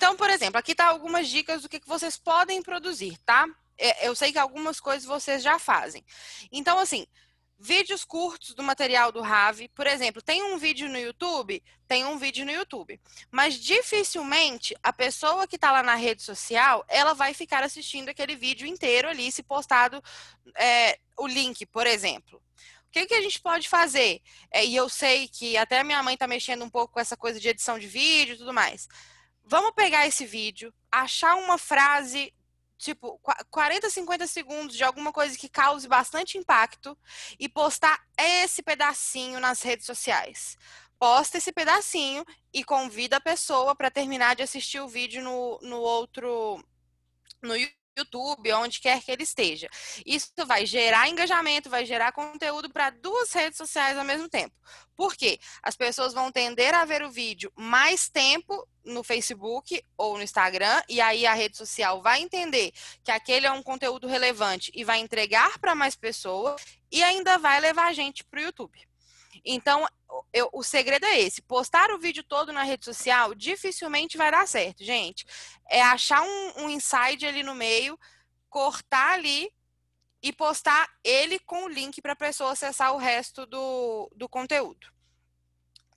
Então, por exemplo, aqui tá algumas dicas do que, que vocês podem produzir, tá? É, eu sei que algumas coisas vocês já fazem. Então, assim, vídeos curtos do material do Rave, por exemplo, tem um vídeo no YouTube, tem um vídeo no YouTube, mas dificilmente a pessoa que está lá na rede social, ela vai ficar assistindo aquele vídeo inteiro ali, se postado é, o link, por exemplo. O que, que a gente pode fazer? É, e eu sei que até minha mãe está mexendo um pouco com essa coisa de edição de vídeo e tudo mais. Vamos pegar esse vídeo, achar uma frase tipo, 40, 50 segundos de alguma coisa que cause bastante impacto e postar esse pedacinho nas redes sociais. Posta esse pedacinho e convida a pessoa para terminar de assistir o vídeo no, no outro no YouTube onde quer que ele esteja. Isso vai gerar engajamento, vai gerar conteúdo para duas redes sociais ao mesmo tempo. Por quê? As pessoas vão tender a ver o vídeo mais tempo no Facebook ou no Instagram, e aí a rede social vai entender que aquele é um conteúdo relevante e vai entregar para mais pessoas e ainda vai levar a gente para o YouTube. Então, eu, o segredo é esse: postar o vídeo todo na rede social dificilmente vai dar certo, gente. É achar um, um inside ali no meio, cortar ali e postar ele com o link para a pessoa acessar o resto do, do conteúdo.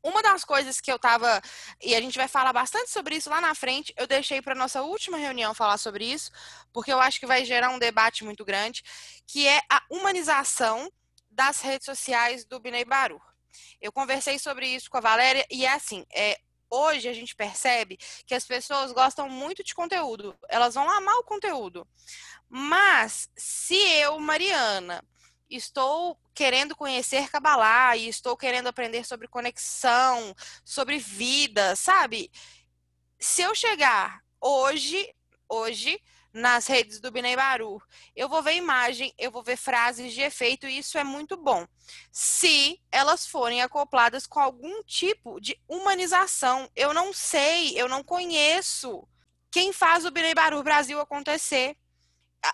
Uma das coisas que eu tava, e a gente vai falar bastante sobre isso lá na frente, eu deixei para nossa última reunião falar sobre isso, porque eu acho que vai gerar um debate muito grande, que é a humanização das redes sociais do Binei Baru. Eu conversei sobre isso com a Valéria e é assim, é, hoje a gente percebe que as pessoas gostam muito de conteúdo, elas vão amar o conteúdo. Mas se eu, Mariana, estou querendo conhecer Kabbalah e estou querendo aprender sobre conexão, sobre vida, sabe? Se eu chegar hoje, hoje, nas redes do Binei Baru. Eu vou ver imagem, eu vou ver frases de efeito e isso é muito bom. Se elas forem acopladas com algum tipo de humanização, eu não sei, eu não conheço quem faz o Binei Baru Brasil acontecer.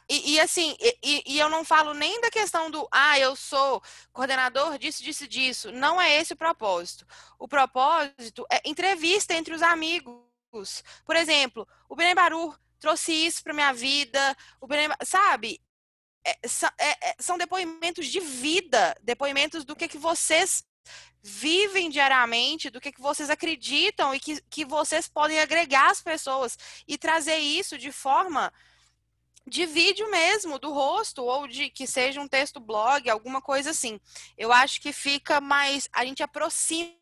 E, e assim, e, e, eu não falo nem da questão do, ah, eu sou coordenador disso, disso, disso. Não é esse o propósito. O propósito é entrevista entre os amigos. Por exemplo, o Binei Baru trouxe isso para minha vida, o sabe? É, é, é, são depoimentos de vida, depoimentos do que, que vocês vivem diariamente, do que, que vocês acreditam e que, que vocês podem agregar às pessoas e trazer isso de forma de vídeo mesmo, do rosto, ou de que seja um texto blog, alguma coisa assim. Eu acho que fica mais. A gente aproxima,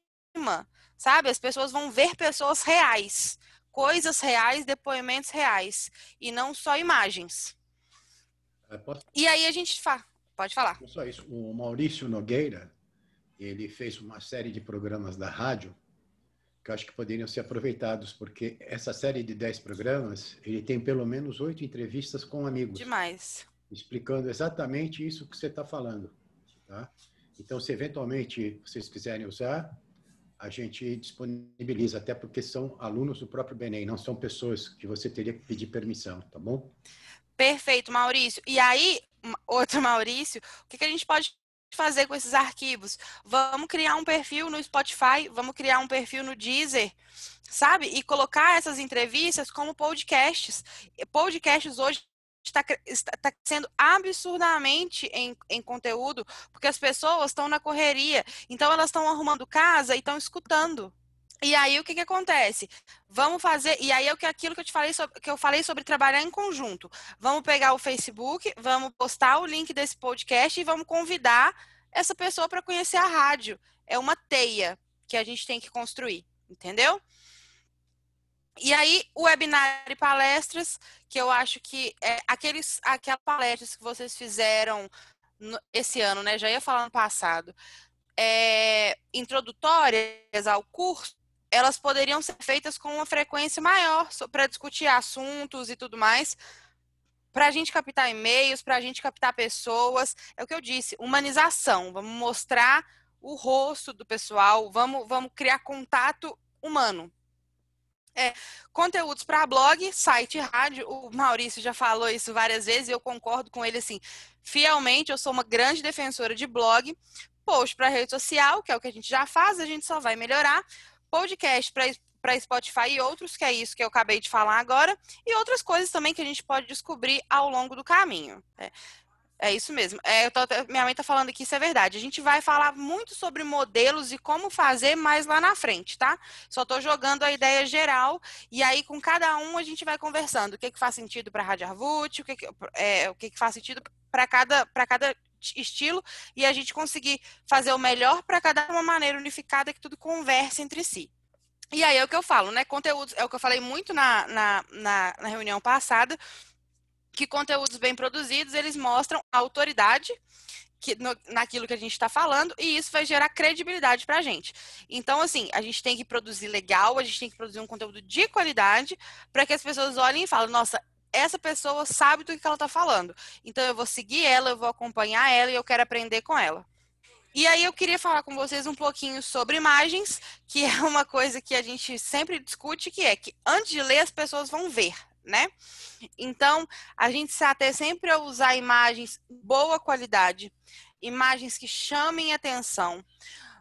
sabe? As pessoas vão ver pessoas reais coisas reais, depoimentos reais, e não só imagens. É, posso... E aí a gente fala, pode falar. Só isso, o Maurício Nogueira, ele fez uma série de programas da rádio que eu acho que poderiam ser aproveitados, porque essa série de 10 programas, ele tem pelo menos oito entrevistas com amigos. Demais. Explicando exatamente isso que você está falando. Tá? Então, se eventualmente vocês quiserem usar, a gente disponibiliza, até porque são alunos do próprio Benem, não são pessoas que você teria que pedir permissão, tá bom? Perfeito, Maurício. E aí, outro Maurício, o que, que a gente pode fazer com esses arquivos? Vamos criar um perfil no Spotify, vamos criar um perfil no Deezer, sabe? E colocar essas entrevistas como podcasts. Podcasts hoje está, está sendo absurdamente em, em conteúdo, porque as pessoas estão na correria, então elas estão arrumando casa e estão escutando. E aí o que, que acontece? Vamos fazer, e aí é aquilo que eu te falei sobre, que eu falei sobre trabalhar em conjunto. Vamos pegar o Facebook, vamos postar o link desse podcast e vamos convidar essa pessoa para conhecer a rádio. É uma teia que a gente tem que construir, entendeu? E aí, o webinar e palestras, que eu acho que é aqueles, aquelas palestras que vocês fizeram no, esse ano, né? Já ia falar no passado, é, introdutórias ao curso, elas poderiam ser feitas com uma frequência maior para discutir assuntos e tudo mais, para a gente captar e-mails, para a gente captar pessoas. É o que eu disse, humanização. Vamos mostrar o rosto do pessoal, vamos, vamos criar contato humano. É, conteúdos para blog, site, rádio. O Maurício já falou isso várias vezes e eu concordo com ele assim, fielmente. Eu sou uma grande defensora de blog. Post para rede social, que é o que a gente já faz, a gente só vai melhorar. Podcast para Spotify e outros, que é isso que eu acabei de falar agora, e outras coisas também que a gente pode descobrir ao longo do caminho. É. É isso mesmo. É, tô, minha mãe está falando que isso é verdade. A gente vai falar muito sobre modelos e como fazer mais lá na frente, tá? Só estou jogando a ideia geral e aí com cada um a gente vai conversando. O que, que faz sentido para a Rádio Arvut, o que, que, é, o que, que faz sentido para cada, cada estilo e a gente conseguir fazer o melhor para cada uma maneira unificada que tudo converse entre si. E aí é o que eu falo, né? Conteúdos, é o que eu falei muito na, na, na, na reunião passada, que conteúdos bem produzidos, eles mostram autoridade que, no, naquilo que a gente está falando, e isso vai gerar credibilidade para a gente. Então, assim, a gente tem que produzir legal, a gente tem que produzir um conteúdo de qualidade, para que as pessoas olhem e falem, nossa, essa pessoa sabe do que ela está falando. Então, eu vou seguir ela, eu vou acompanhar ela e eu quero aprender com ela. E aí eu queria falar com vocês um pouquinho sobre imagens, que é uma coisa que a gente sempre discute, que é que antes de ler as pessoas vão ver né? Então, a gente se até sempre a usar imagens boa qualidade, imagens que chamem atenção.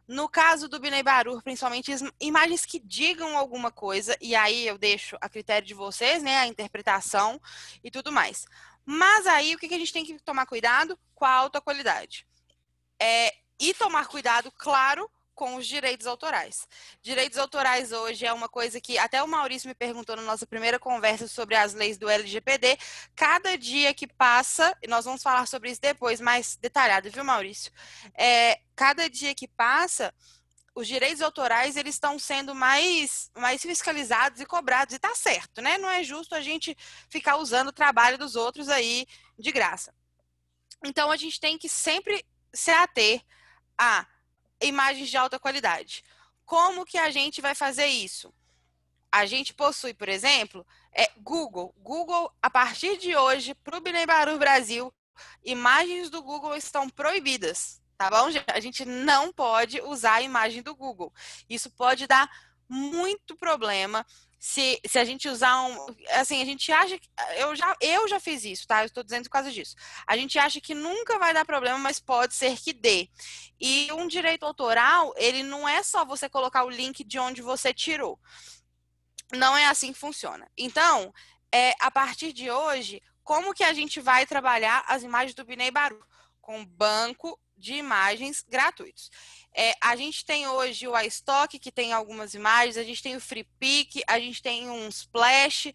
No caso do Binei Barur, principalmente imagens que digam alguma coisa, e aí eu deixo a critério de vocês, né, a interpretação e tudo mais. Mas aí o que a gente tem que tomar cuidado? Com a alta qualidade. É, e tomar cuidado, claro, com os direitos autorais. Direitos autorais hoje é uma coisa que até o Maurício me perguntou na nossa primeira conversa sobre as leis do LGPD. Cada dia que passa, e nós vamos falar sobre isso depois, mais detalhado, viu, Maurício? É, cada dia que passa, os direitos autorais eles estão sendo mais, mais fiscalizados e cobrados, e tá certo, né? Não é justo a gente ficar usando o trabalho dos outros aí de graça. Então, a gente tem que sempre se ater a imagens de alta qualidade. Como que a gente vai fazer isso? A gente possui, por exemplo, é Google. Google, a partir de hoje, para o Binebaru Brasil, imagens do Google estão proibidas, tá bom? A gente não pode usar a imagem do Google. Isso pode dar muito problema se, se a gente usar um. Assim, a gente acha. Que, eu, já, eu já fiz isso, tá? Eu estou dizendo por causa disso. A gente acha que nunca vai dar problema, mas pode ser que dê. E um direito autoral, ele não é só você colocar o link de onde você tirou. Não é assim que funciona. Então, é, a partir de hoje, como que a gente vai trabalhar as imagens do Binei Baru? Com banco de imagens gratuitos. É, a gente tem hoje o iStock, que tem algumas imagens, a gente tem o FreePic, a gente tem um Splash.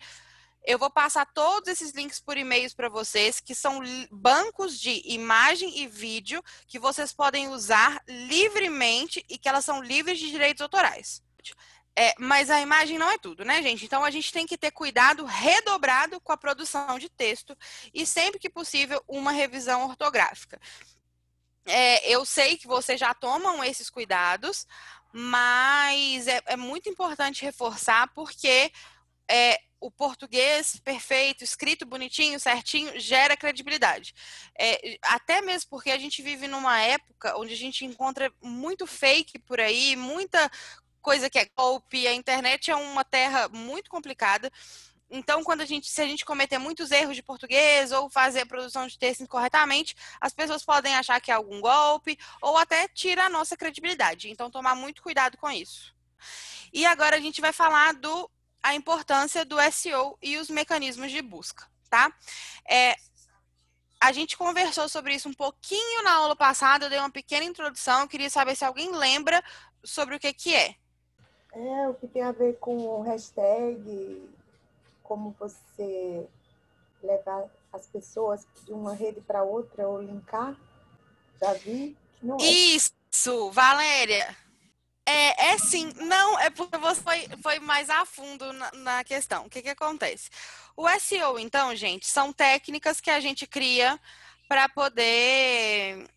Eu vou passar todos esses links por e-mails para vocês, que são bancos de imagem e vídeo que vocês podem usar livremente e que elas são livres de direitos autorais. É, mas a imagem não é tudo, né, gente? Então a gente tem que ter cuidado redobrado com a produção de texto e sempre que possível uma revisão ortográfica é, eu sei que vocês já tomam esses cuidados, mas é, é muito importante reforçar porque é, o português perfeito, escrito bonitinho, certinho, gera credibilidade. É, até mesmo porque a gente vive numa época onde a gente encontra muito fake por aí, muita coisa que é golpe, a internet é uma terra muito complicada. Então, quando a gente, se a gente cometer muitos erros de português ou fazer a produção de texto incorretamente, as pessoas podem achar que é algum golpe ou até tira a nossa credibilidade. Então, tomar muito cuidado com isso. E agora a gente vai falar do a importância do SEO e os mecanismos de busca, tá? É, a gente conversou sobre isso um pouquinho na aula passada, eu dei uma pequena introdução, queria saber se alguém lembra sobre o que que é. É, o que tem a ver com hashtag, como você levar as pessoas de uma rede para outra ou linkar. Já vi que não é. Isso, Valéria. É, é sim, não, é porque você foi, foi mais a fundo na, na questão. O que, que acontece? O SEO, então, gente, são técnicas que a gente cria para poder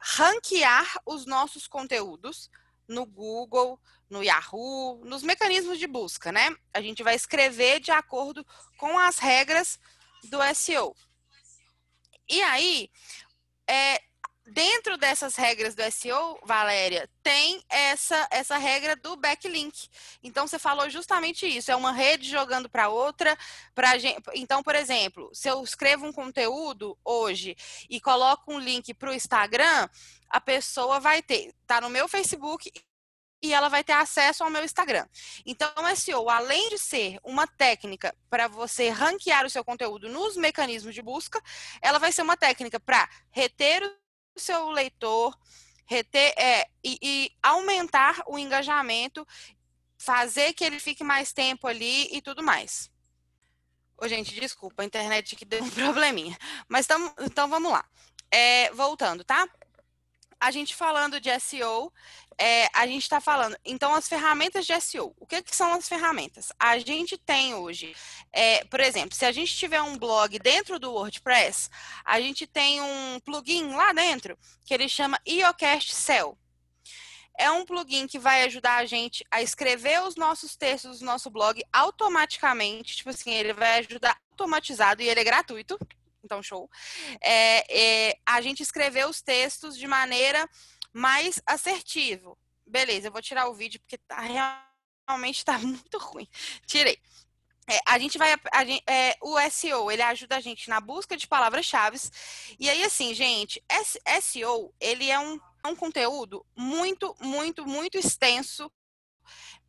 ranquear os nossos conteúdos no Google, no Yahoo, nos mecanismos de busca, né? A gente vai escrever de acordo com as regras do SEO. E aí, é, dentro dessas regras do SEO, Valéria, tem essa, essa regra do backlink. Então, você falou justamente isso. É uma rede jogando para outra. Pra gente... Então, por exemplo, se eu escrevo um conteúdo hoje e coloco um link para o Instagram, a pessoa vai ter, tá no meu Facebook e ela vai ter acesso ao meu Instagram. Então, o SEO, além de ser uma técnica para você ranquear o seu conteúdo nos mecanismos de busca, ela vai ser uma técnica para reter o seu leitor, reter é, e, e aumentar o engajamento, fazer que ele fique mais tempo ali e tudo mais. Ô, gente, desculpa, a internet que deu um probleminha. Mas então vamos lá. É, voltando, tá? A gente falando de SEO, é, a gente está falando. Então, as ferramentas de SEO. O que, que são as ferramentas? A gente tem hoje, é, por exemplo, se a gente tiver um blog dentro do WordPress, a gente tem um plugin lá dentro que ele chama EOCast Cell. É um plugin que vai ajudar a gente a escrever os nossos textos do nosso blog automaticamente. Tipo assim, ele vai ajudar automatizado e ele é gratuito. Então, show. É, é, a gente escrever os textos de maneira mais assertivo. Beleza, eu vou tirar o vídeo porque tá realmente está muito ruim. Tirei. É, a gente vai. A é, o SEO, ele ajuda a gente na busca de palavras-chave. E aí, assim, gente, SEO, ele é um, é um conteúdo muito, muito, muito extenso.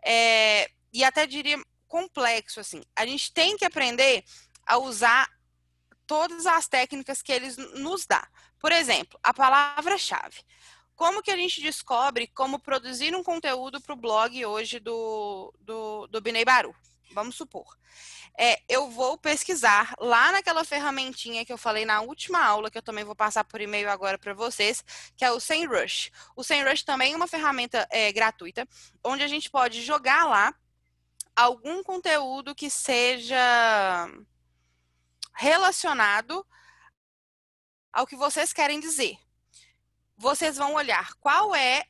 É, e até diria complexo, assim. A gente tem que aprender a usar todas as técnicas que eles nos dá. Por exemplo, a palavra-chave. Como que a gente descobre como produzir um conteúdo para o blog hoje do, do, do Binei Baru? Vamos supor. É, eu vou pesquisar lá naquela ferramentinha que eu falei na última aula, que eu também vou passar por e-mail agora para vocês, que é o SEMrush. O SEMrush também é uma ferramenta é, gratuita, onde a gente pode jogar lá algum conteúdo que seja relacionado ao que vocês querem dizer vocês vão olhar qual é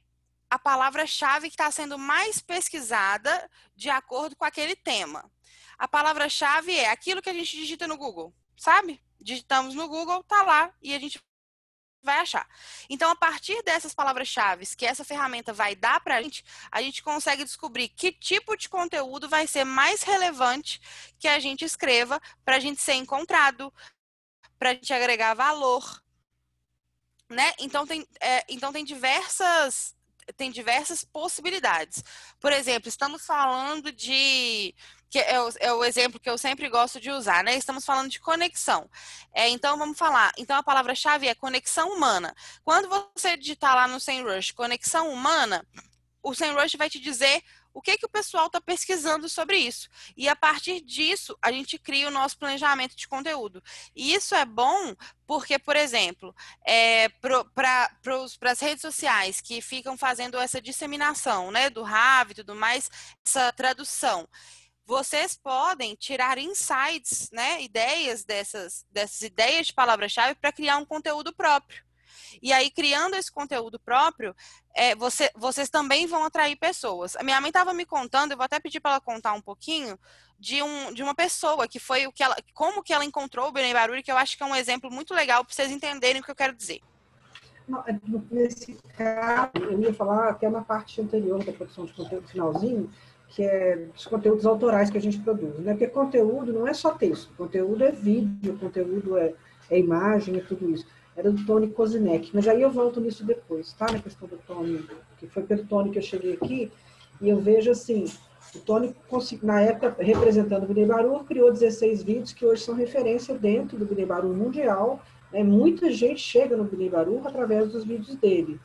a palavra-chave que está sendo mais pesquisada de acordo com aquele tema. A palavra-chave é aquilo que a gente digita no Google, sabe? Digitamos no Google, tá lá e a gente vai achar. Então, a partir dessas palavras-chave que essa ferramenta vai dar para a gente, a gente consegue descobrir que tipo de conteúdo vai ser mais relevante que a gente escreva para a gente ser encontrado, para a gente agregar valor, né? Então tem, é, então tem diversas tem diversas possibilidades. Por exemplo, estamos falando de que é o, é o, exemplo que eu sempre gosto de usar, né? Estamos falando de conexão. É, então vamos falar. Então a palavra-chave é conexão humana. Quando você digitar lá no SEMrush conexão humana, o SEMrush vai te dizer o que, que o pessoal está pesquisando sobre isso. E a partir disso, a gente cria o nosso planejamento de conteúdo. E isso é bom porque, por exemplo, é, para as redes sociais que ficam fazendo essa disseminação né, do RAV e tudo mais, essa tradução vocês podem tirar insights, né, ideias dessas, dessas ideias de palavra-chave para criar um conteúdo próprio. E aí, criando esse conteúdo próprio, é, você, vocês também vão atrair pessoas. A minha mãe estava me contando, eu vou até pedir para ela contar um pouquinho, de, um, de uma pessoa que foi o que ela, como que ela encontrou o Benê Barulho, que eu acho que é um exemplo muito legal para vocês entenderem o que eu quero dizer. É, nesse caso, eu ia falar até na parte anterior da produção de conteúdo finalzinho, que é dos conteúdos autorais que a gente produz, né? Porque conteúdo não é só texto, conteúdo é vídeo, conteúdo é, é imagem, é tudo isso era do Tony Kozinek. Mas aí eu volto nisso depois, tá? Na questão do Tony, que foi pelo Tony que eu cheguei aqui, e eu vejo assim, o Tony, na época, representando o Bidei Baru, criou 16 vídeos que hoje são referência dentro do Bidei Baru mundial. Né? Muita gente chega no Bidei Baru através dos vídeos dele.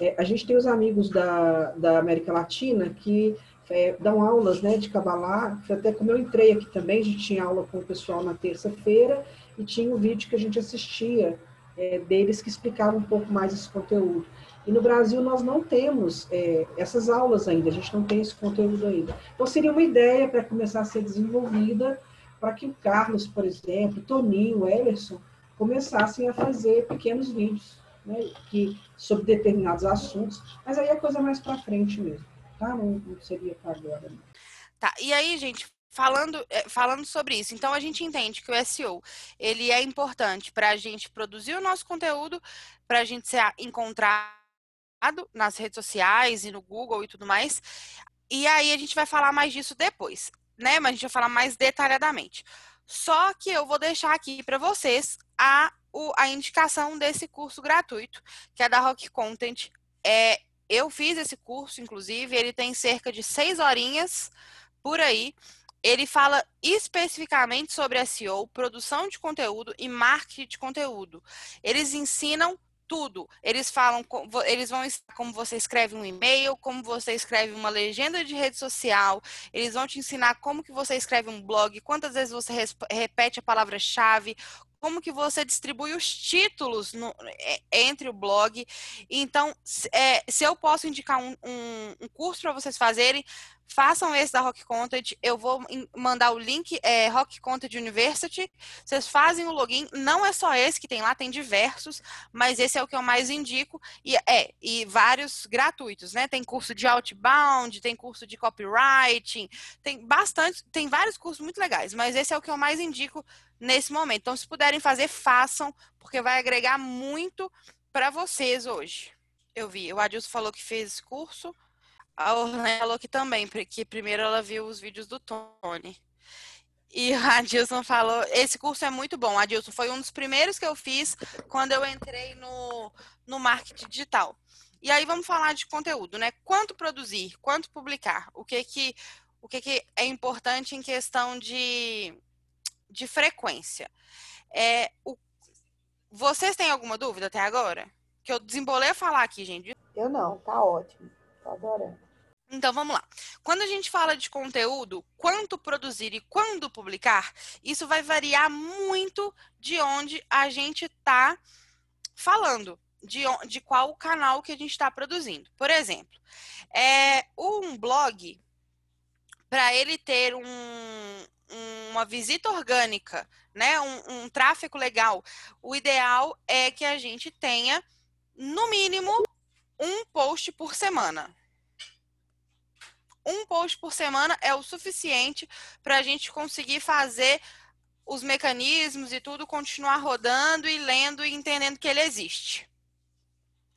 É, a gente tem os amigos da, da América Latina que é, dão aulas né, de Kabbalah, até como eu entrei aqui também, a gente tinha aula com o pessoal na terça-feira e tinha um vídeo que a gente assistia é, deles que explicavam um pouco mais esse conteúdo. E no Brasil nós não temos é, essas aulas ainda, a gente não tem esse conteúdo ainda. Então seria uma ideia para começar a ser desenvolvida para que o Carlos, por exemplo, Toninho, o Emerson, começassem a fazer pequenos vídeos né, que, sobre determinados assuntos, mas aí é coisa mais para frente mesmo, tá? Não, não seria para agora. Não. Tá, e aí, gente, falando, é, falando sobre isso. Então, a gente entende que o SEO, ele é importante para a gente produzir o nosso conteúdo, para a gente ser encontrado nas redes sociais e no Google e tudo mais. E aí, a gente vai falar mais disso depois, né? Mas a gente vai falar mais detalhadamente. Só que eu vou deixar aqui para vocês a, a indicação desse curso gratuito, que é da Rock Content. É, eu fiz esse curso, inclusive, ele tem cerca de seis horinhas por aí. Ele fala especificamente sobre SEO, produção de conteúdo e marketing de conteúdo. Eles ensinam tudo. Eles falam, eles vão como você escreve um e-mail, como você escreve uma legenda de rede social, eles vão te ensinar como que você escreve um blog, quantas vezes você repete a palavra-chave, como que você distribui os títulos no, entre o blog. Então, é, se eu posso indicar um, um, um curso para vocês fazerem, façam esse da Rock Content. Eu vou mandar o link, é, Rock Content University. Vocês fazem o login. Não é só esse que tem lá, tem diversos, mas esse é o que eu mais indico. E é, e vários gratuitos, né? Tem curso de outbound, tem curso de copywriting, tem bastante, tem vários cursos muito legais, mas esse é o que eu mais indico nesse momento. Então, se puderem fazer, façam, porque vai agregar muito para vocês hoje. Eu vi, o Adilson falou que fez curso. A Orlane falou que também, porque primeiro ela viu os vídeos do Tony. E o Adilson falou, esse curso é muito bom. Adilson foi um dos primeiros que eu fiz quando eu entrei no, no marketing digital. E aí vamos falar de conteúdo, né? Quanto produzir, quanto publicar, o que que, o que, que é importante em questão de, de frequência. É, o, vocês têm alguma dúvida até agora? Que eu desembolei a falar aqui, gente. Eu não, tá ótimo. Adorando. Então vamos lá. Quando a gente fala de conteúdo, quanto produzir e quando publicar, isso vai variar muito de onde a gente está falando, de, de qual canal que a gente está produzindo. Por exemplo, é, um blog, para ele ter um, uma visita orgânica, né, um, um tráfego legal, o ideal é que a gente tenha, no mínimo, um post por semana um post por semana é o suficiente para a gente conseguir fazer os mecanismos e tudo continuar rodando e lendo e entendendo que ele existe.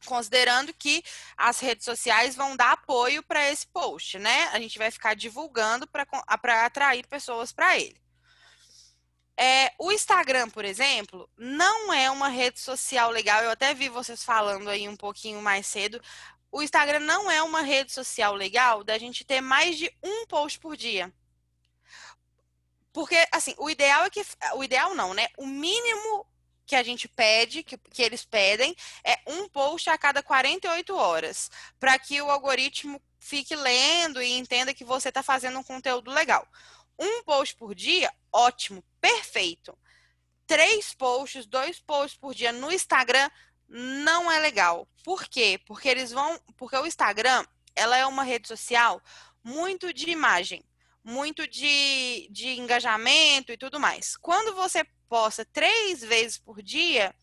Considerando que as redes sociais vão dar apoio para esse post, né? A gente vai ficar divulgando para atrair pessoas para ele. É, o Instagram, por exemplo, não é uma rede social legal. Eu até vi vocês falando aí um pouquinho mais cedo o Instagram não é uma rede social legal da gente ter mais de um post por dia. Porque, assim, o ideal é que. O ideal não, né? O mínimo que a gente pede, que, que eles pedem, é um post a cada 48 horas. Para que o algoritmo fique lendo e entenda que você está fazendo um conteúdo legal. Um post por dia, ótimo, perfeito. Três posts, dois posts por dia no Instagram não é legal. Por quê? Porque eles vão, porque o Instagram, ela é uma rede social muito de imagem, muito de, de engajamento e tudo mais. Quando você posta três vezes por dia,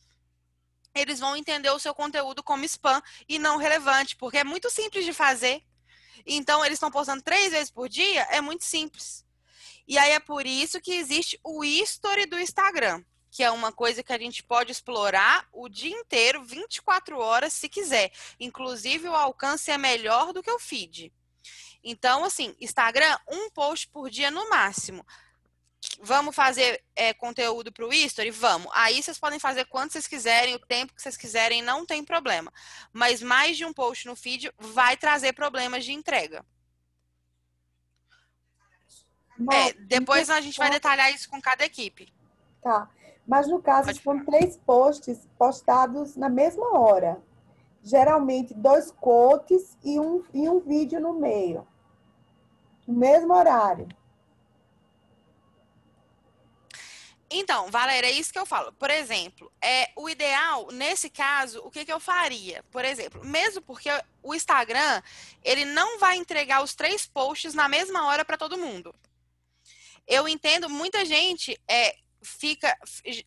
eles vão entender o seu conteúdo como spam e não relevante, porque é muito simples de fazer. Então, eles estão postando três vezes por dia, é muito simples. E aí é por isso que existe o history do Instagram que é uma coisa que a gente pode explorar o dia inteiro, 24 horas, se quiser. Inclusive, o alcance é melhor do que o feed. Então, assim, Instagram, um post por dia no máximo. Vamos fazer é, conteúdo para o History? Vamos. Aí vocês podem fazer quanto vocês quiserem, o tempo que vocês quiserem, não tem problema. Mas mais de um post no feed vai trazer problemas de entrega. É, depois a gente vai detalhar isso com cada equipe. Tá. Mas no caso, são três posts postados na mesma hora. Geralmente, dois quotes e um, e um vídeo no meio. No mesmo horário. Então, Valéria, é isso que eu falo. Por exemplo, é o ideal, nesse caso, o que, que eu faria? Por exemplo, mesmo porque o Instagram, ele não vai entregar os três posts na mesma hora para todo mundo. Eu entendo, muita gente é, fica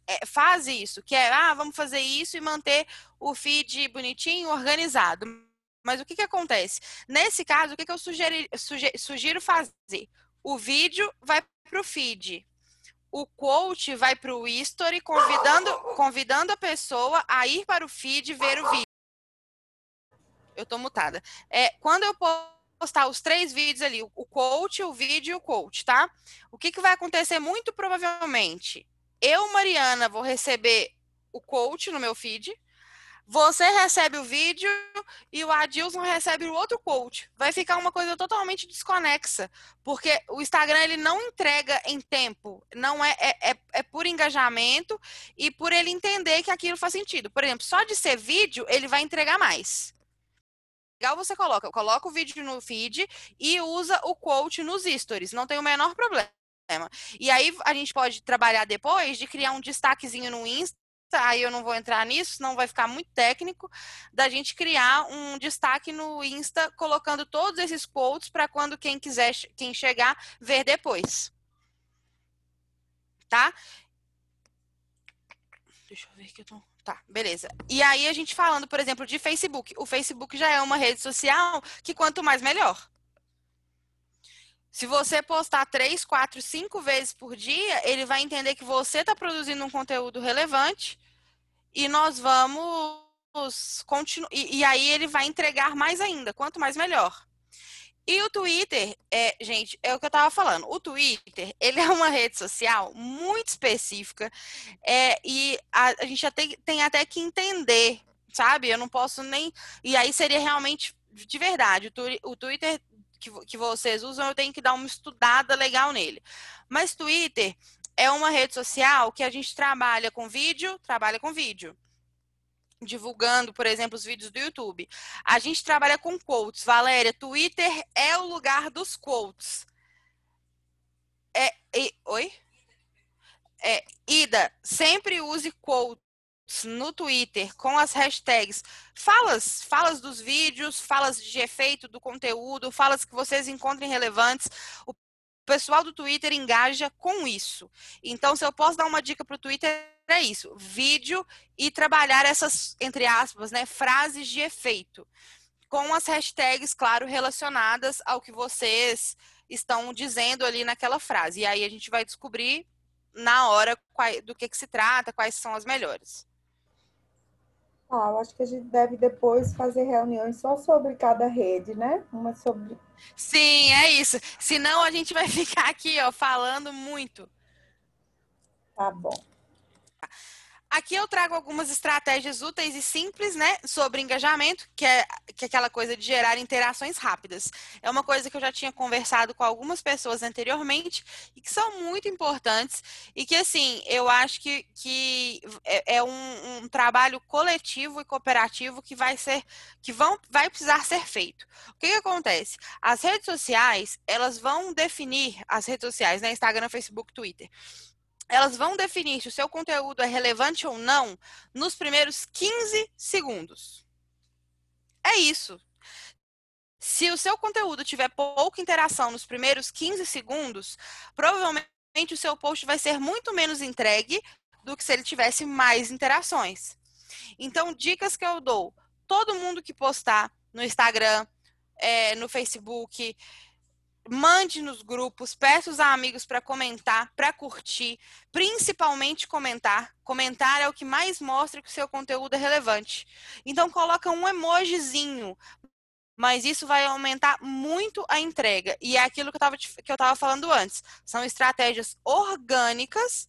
é, faz isso, que é, ah, vamos fazer isso e manter o feed bonitinho, organizado. Mas o que, que acontece? Nesse caso, o que, que eu sugeri, sugiro, fazer? O vídeo vai para o feed. O quote vai para o history, convidando, convidando a pessoa a ir para o feed ver o vídeo. Eu estou mutada. É, quando eu postar os três vídeos ali, o coach, o vídeo e o coach, tá? O que, que vai acontecer muito provavelmente? Eu, Mariana, vou receber o coach no meu feed. Você recebe o vídeo e o Adilson recebe o outro coach. Vai ficar uma coisa totalmente desconexa, porque o Instagram ele não entrega em tempo, não é, é, é, é por engajamento e por ele entender que aquilo faz sentido. Por exemplo, só de ser vídeo, ele vai entregar mais. Legal você coloca, coloca o vídeo no feed e usa o coach nos stories, não tem o menor problema. E aí a gente pode trabalhar depois de criar um destaquezinho no Insta aí eu não vou entrar nisso, não vai ficar muito técnico, da gente criar um destaque no Insta colocando todos esses quotes para quando quem quiser, quem chegar, ver depois. Tá? Deixa eu ver que eu tô. Tá, beleza. E aí a gente falando, por exemplo, de Facebook. O Facebook já é uma rede social que quanto mais melhor. Se você postar três, quatro, cinco vezes por dia, ele vai entender que você está produzindo um conteúdo relevante e nós vamos continuar. E, e, aí ele vai entregar mais ainda, quanto mais melhor. E o Twitter, é, gente, é o que eu estava falando. O Twitter, ele é uma rede social muito específica é, e a, a gente tem, tem até que entender, sabe? Eu não posso nem. E aí seria realmente de verdade. O, o Twitter que, que vocês usam, eu tenho que dar uma estudada legal nele. Mas Twitter é uma rede social que a gente trabalha com vídeo, trabalha com vídeo. Divulgando, por exemplo, os vídeos do YouTube. A gente trabalha com quotes. Valéria, Twitter é o lugar dos quotes. É, e, oi? É, Ida, sempre use quotes no Twitter com as hashtags falas, falas dos vídeos, falas de efeito do conteúdo, falas que vocês encontrem relevantes. O pessoal do Twitter engaja com isso. Então, se eu posso dar uma dica para o Twitter, é isso: vídeo e trabalhar essas, entre aspas, né, frases de efeito. Com as hashtags, claro, relacionadas ao que vocês estão dizendo ali naquela frase. E aí a gente vai descobrir na hora do que, que se trata, quais são as melhores. Ah, eu acho que a gente deve depois fazer reuniões só sobre cada rede, né? Uma sobre. Sim, é isso. Senão a gente vai ficar aqui, ó, falando muito. Tá bom. Aqui eu trago algumas estratégias úteis e simples, né, sobre engajamento, que é, que é aquela coisa de gerar interações rápidas. É uma coisa que eu já tinha conversado com algumas pessoas anteriormente e que são muito importantes e que, assim, eu acho que, que é, é um, um, trabalho coletivo e cooperativo que vai ser, que vão, vai precisar ser feito. O que, que acontece? As redes sociais, elas vão definir, as redes sociais, né, Instagram, Facebook, Twitter, elas vão definir se o seu conteúdo é relevante ou não nos primeiros 15 segundos. É isso. Se o seu conteúdo tiver pouca interação nos primeiros 15 segundos, provavelmente o seu post vai ser muito menos entregue do que se ele tivesse mais interações. Então, dicas que eu dou: todo mundo que postar no Instagram, é, no Facebook, mande nos grupos, peça os amigos para comentar, para curtir, principalmente comentar. Comentar é o que mais mostra que o seu conteúdo é relevante. Então coloca um emojizinho, mas isso vai aumentar muito a entrega. E é aquilo que eu estava falando antes. São estratégias orgânicas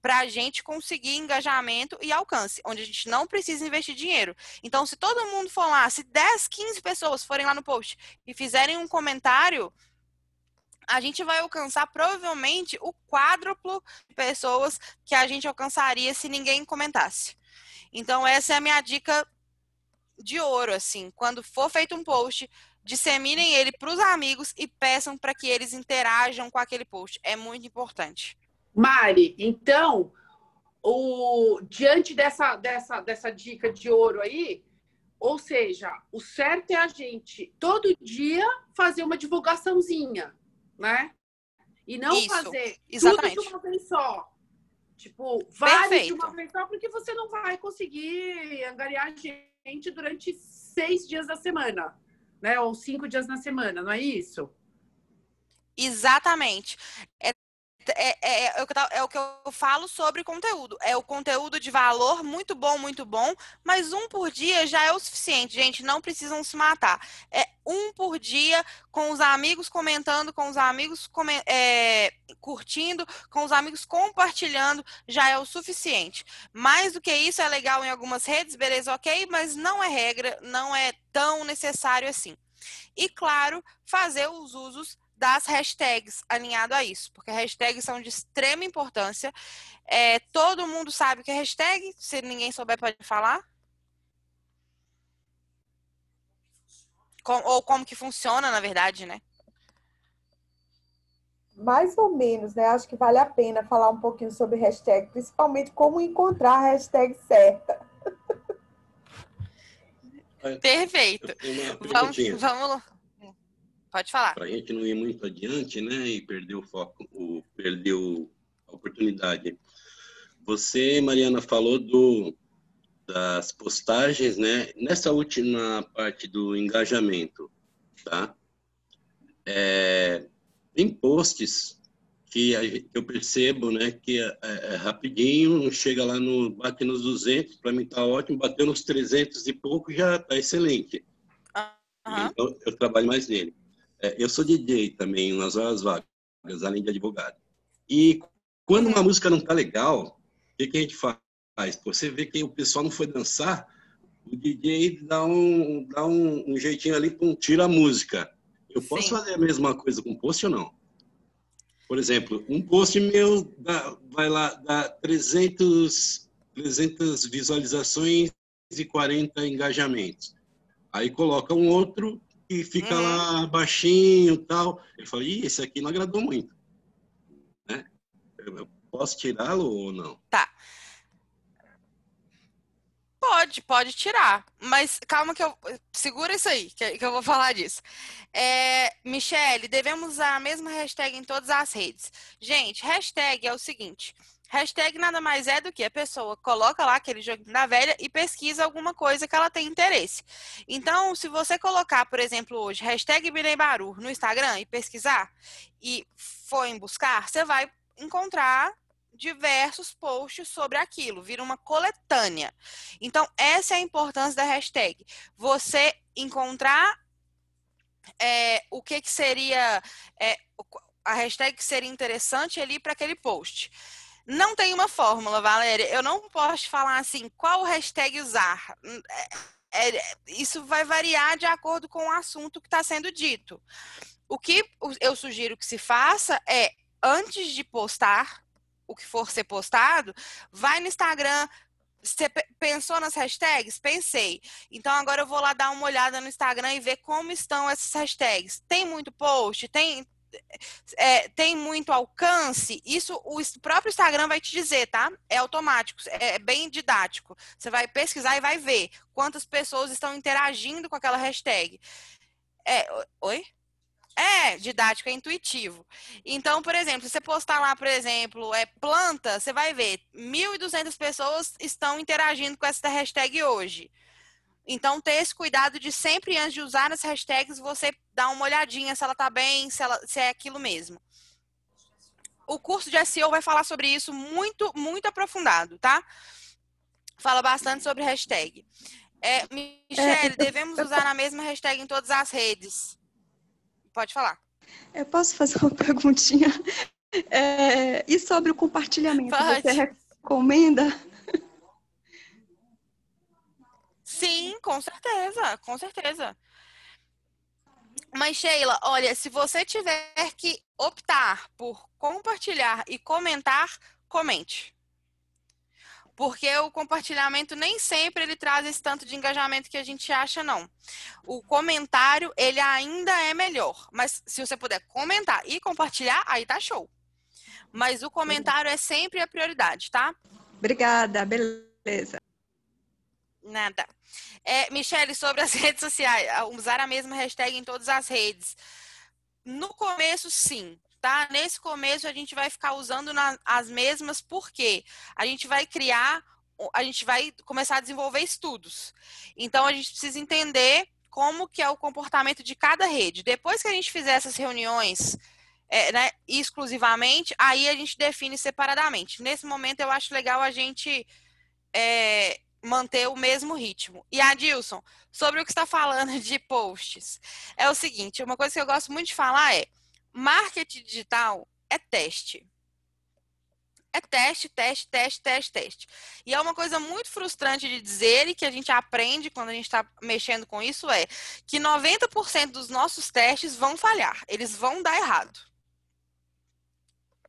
para a gente conseguir engajamento e alcance, onde a gente não precisa investir dinheiro. Então, se todo mundo for lá, se 10, 15 pessoas forem lá no post e fizerem um comentário, a gente vai alcançar provavelmente o quádruplo de pessoas que a gente alcançaria se ninguém comentasse. Então, essa é a minha dica de ouro, assim. Quando for feito um post, disseminem ele para os amigos e peçam para que eles interajam com aquele post. É muito importante. Mari, então, o, diante dessa, dessa, dessa dica de ouro aí, ou seja, o certo é a gente todo dia fazer uma divulgaçãozinha né? E não Isso, fazer exatamente. tudo de uma vez só. Tipo, vários de uma vez só, porque você não vai conseguir angariar gente durante seis dias da semana, né? Ou cinco dias na semana, não é isso? Exatamente. É é, é, é, o que eu, é o que eu falo sobre conteúdo. É o conteúdo de valor muito bom, muito bom, mas um por dia já é o suficiente, gente. Não precisam se matar. É um por dia, com os amigos comentando, com os amigos é, curtindo, com os amigos compartilhando, já é o suficiente. Mais do que isso, é legal em algumas redes, beleza, ok, mas não é regra, não é tão necessário assim. E, claro, fazer os usos das hashtags alinhado a isso, porque hashtags são de extrema importância. É, todo mundo sabe que é hashtag, se ninguém souber, pode falar. Com, ou como que funciona, na verdade, né? Mais ou menos, né? Acho que vale a pena falar um pouquinho sobre hashtag, principalmente como encontrar a hashtag certa. Perfeito. Vamos, vamos, Pode falar. Para a gente não ir muito adiante, né, e perder o foco, o, perder a oportunidade. Você, Mariana, falou do, das postagens, né? Nessa última parte do engajamento, tá? É, tem posts que eu percebo, né, que é, é, é rapidinho, chega lá no bate nos 200, para mim tá ótimo, bateu nos 300 e pouco já tá excelente. Uhum. Então eu trabalho mais nele. É, eu sou DJ também nas horas vagas, além de advogado. E quando uma música não tá legal, o que, que a gente faz? Você vê que o pessoal não foi dançar, o DJ dá um, dá um, um jeitinho ali, um, tira a música. Eu Sim. posso fazer a mesma coisa com post ou não? Por exemplo, um post meu dá, vai lá, dá 300, 300 visualizações e 40 engajamentos. Aí coloca um outro e fica uhum. lá baixinho tal. Ele fala, ih, esse aqui não agradou muito. Né? Eu posso tirá-lo ou não? Tá. Pode, pode tirar. Mas calma que eu. Segura isso aí, que, eu vou falar disso. É, Michele, devemos usar a mesma hashtag em todas as redes. Gente, hashtag é o seguinte: Hashtag nada mais é do que a pessoa coloca lá aquele joguinho da velha e pesquisa alguma coisa que ela tem interesse. Então, se você colocar, por exemplo, hoje, hashtag Binebaru no Instagram e pesquisar e for em buscar, você vai encontrar diversos posts sobre aquilo, vira uma coletânea. Então, essa é a importância da hashtag. Você encontrar é, o que, que seria é, a hashtag que seria interessante ali para aquele post. Não tem uma fórmula, Valéria. Eu não posso falar assim, qual hashtag usar. É, é, isso vai variar de acordo com o assunto que está sendo dito. O que eu sugiro que se faça é, antes de postar o que for ser postado, vai no Instagram, você pensou nas hashtags? Pensei. Então agora eu vou lá dar uma olhada no Instagram e ver como estão essas hashtags. Tem muito post? Tem, é, tem muito alcance, isso o próprio Instagram vai te dizer, tá? É automático, é, é bem didático. Você vai pesquisar e vai ver quantas pessoas estão interagindo com aquela hashtag. É, oi? É, didático, é intuitivo. Então, por exemplo, se você postar lá, por exemplo, é planta, você vai ver 1.200 pessoas estão interagindo com essa hashtag hoje. Então, ter esse cuidado de sempre, antes de usar as hashtags, você dar uma olhadinha se ela tá bem, se, ela, se é aquilo mesmo. O curso de SEO vai falar sobre isso muito, muito aprofundado, tá? Fala bastante sobre hashtag. É, Michelle, é, devemos usar a mesma hashtag em todas as redes. Pode falar. Eu posso fazer uma perguntinha? É, e sobre o compartilhamento? Pode. Você recomenda Sim, com certeza, com certeza. Mas, Sheila, olha, se você tiver que optar por compartilhar e comentar, comente. Porque o compartilhamento nem sempre ele traz esse tanto de engajamento que a gente acha, não. O comentário, ele ainda é melhor. Mas se você puder comentar e compartilhar, aí tá show. Mas o comentário é sempre a prioridade, tá? Obrigada, beleza. Nada. É, Michele, sobre as redes sociais, usar a mesma hashtag em todas as redes. No começo, sim. Tá? Nesse começo, a gente vai ficar usando na, as mesmas, porque a gente vai criar, a gente vai começar a desenvolver estudos. Então, a gente precisa entender como que é o comportamento de cada rede. Depois que a gente fizer essas reuniões é, né, exclusivamente, aí a gente define separadamente. Nesse momento, eu acho legal a gente é, manter o mesmo ritmo. E Adilson, sobre o que está falando de posts, é o seguinte: uma coisa que eu gosto muito de falar é marketing digital é teste. É teste, teste, teste, teste, teste. E é uma coisa muito frustrante de dizer e que a gente aprende quando a gente está mexendo com isso é que 90% dos nossos testes vão falhar, eles vão dar errado.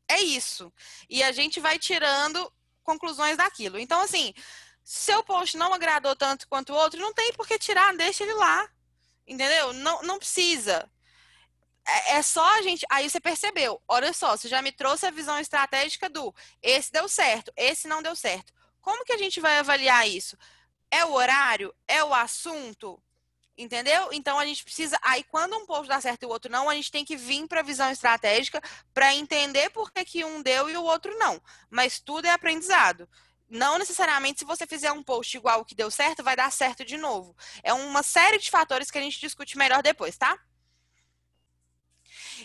É isso. E a gente vai tirando conclusões daquilo. Então, assim, seu post não agradou tanto quanto o outro, não tem por que tirar, deixa ele lá. Entendeu? Não, não precisa. É, é só a gente. Aí você percebeu. Olha só, você já me trouxe a visão estratégica do esse deu certo, esse não deu certo. Como que a gente vai avaliar isso? É o horário? É o assunto? Entendeu? Então a gente precisa. Aí, quando um post dá certo e o outro não, a gente tem que vir para a visão estratégica para entender por que, que um deu e o outro não. Mas tudo é aprendizado não necessariamente se você fizer um post igual o que deu certo, vai dar certo de novo. É uma série de fatores que a gente discute melhor depois, tá?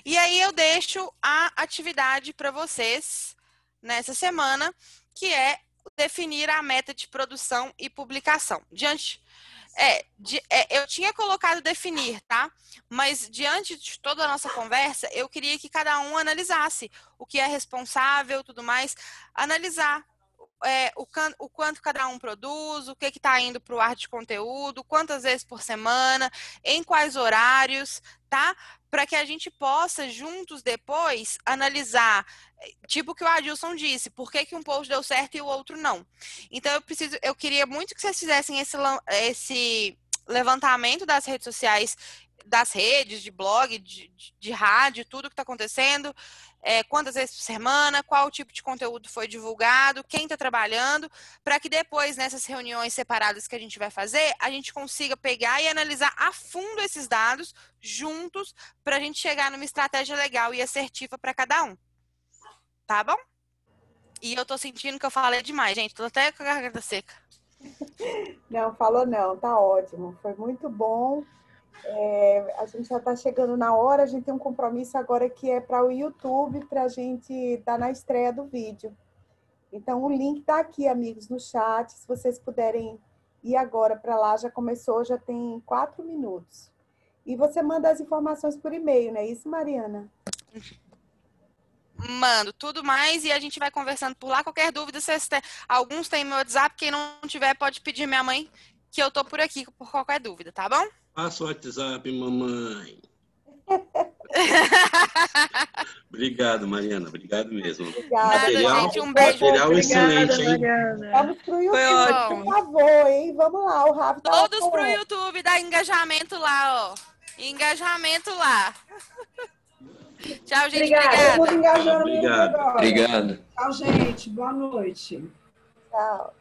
E aí eu deixo a atividade para vocês nessa semana, que é definir a meta de produção e publicação. Diante é, de, é, eu tinha colocado definir, tá? Mas diante de toda a nossa conversa, eu queria que cada um analisasse o que é responsável, tudo mais, analisar é, o, o, quanto cada um produz, o que está indo para o ar de conteúdo, quantas vezes por semana, em quais horários, tá? Para que a gente possa, juntos depois, analisar, tipo o que o Adilson disse, por que, que um post deu certo e o outro não. Então, eu preciso, eu queria muito que vocês fizessem esse, esse levantamento das redes sociais das redes, de blog, de, de, de rádio, tudo que está acontecendo, é, quantas vezes por semana, qual tipo de conteúdo foi divulgado, quem está trabalhando, para que depois, nessas reuniões separadas que a gente vai fazer, a gente consiga pegar e analisar a fundo esses dados juntos, para a gente chegar numa estratégia legal e assertiva para cada um. Tá bom? E eu tô sentindo que eu falei demais, gente. Tô até com a garganta seca. Não, falou não, tá ótimo. Foi muito bom. É, a gente já está chegando na hora, a gente tem um compromisso agora que é para o YouTube, para a gente dar na estreia do vídeo. Então, o link está aqui, amigos, no chat. Se vocês puderem ir agora para lá, já começou, já tem quatro minutos. E você manda as informações por e-mail, não é isso, Mariana? Mando tudo mais e a gente vai conversando por lá. Qualquer dúvida, vocês têm, alguns têm meu WhatsApp, quem não tiver pode pedir minha mãe, que eu tô por aqui por qualquer dúvida, tá bom? Passa o WhatsApp, mamãe. Obrigado, Mariana. Obrigado mesmo. Obrigada, material, gente. Um beijo. Material excelente, hein? Vamos pro YouTube, por favor, hein? Vamos lá, o Rafa. Tá Todos pro YouTube, dá engajamento lá, ó. Engajamento lá. Tchau, gente. Obrigada. Obrigado. Obrigado. Tchau, gente. Boa noite. Tchau.